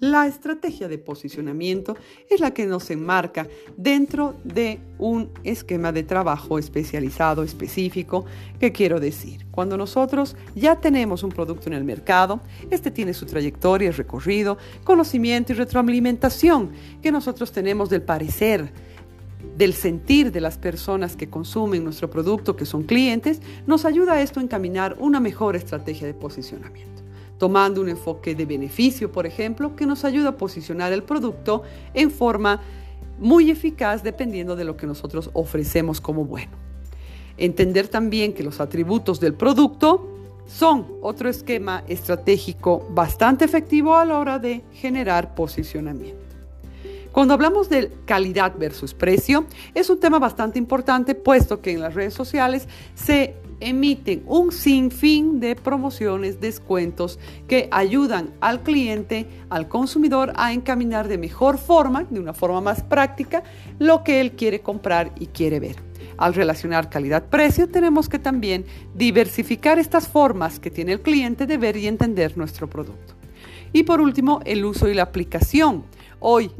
La estrategia de posicionamiento es la que nos enmarca dentro de un esquema de trabajo especializado, específico, que quiero decir. Cuando nosotros ya tenemos un producto en el mercado, este tiene su trayectoria, recorrido, conocimiento y retroalimentación que nosotros tenemos del parecer, del sentir de las personas que consumen nuestro producto, que son clientes, nos ayuda a esto a encaminar una mejor estrategia de posicionamiento. Tomando un enfoque de beneficio, por ejemplo, que nos ayuda a posicionar el producto en forma muy eficaz dependiendo de lo que nosotros ofrecemos como bueno. Entender también que los atributos del producto son otro esquema estratégico bastante efectivo a la hora de generar posicionamiento. Cuando hablamos de calidad versus precio, es un tema bastante importante puesto que en las redes sociales se emiten un sinfín de promociones, descuentos que ayudan al cliente, al consumidor a encaminar de mejor forma, de una forma más práctica, lo que él quiere comprar y quiere ver. Al relacionar calidad-precio, tenemos que también diversificar estas formas que tiene el cliente de ver y entender nuestro producto. Y por último, el uso y la aplicación. Hoy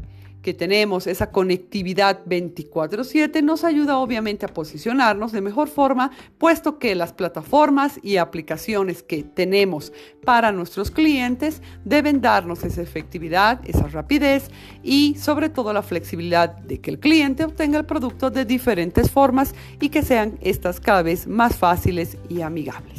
que tenemos esa conectividad 24/7 nos ayuda obviamente a posicionarnos de mejor forma, puesto que las plataformas y aplicaciones que tenemos para nuestros clientes deben darnos esa efectividad, esa rapidez y sobre todo la flexibilidad de que el cliente obtenga el producto de diferentes formas y que sean estas cada más fáciles y amigables.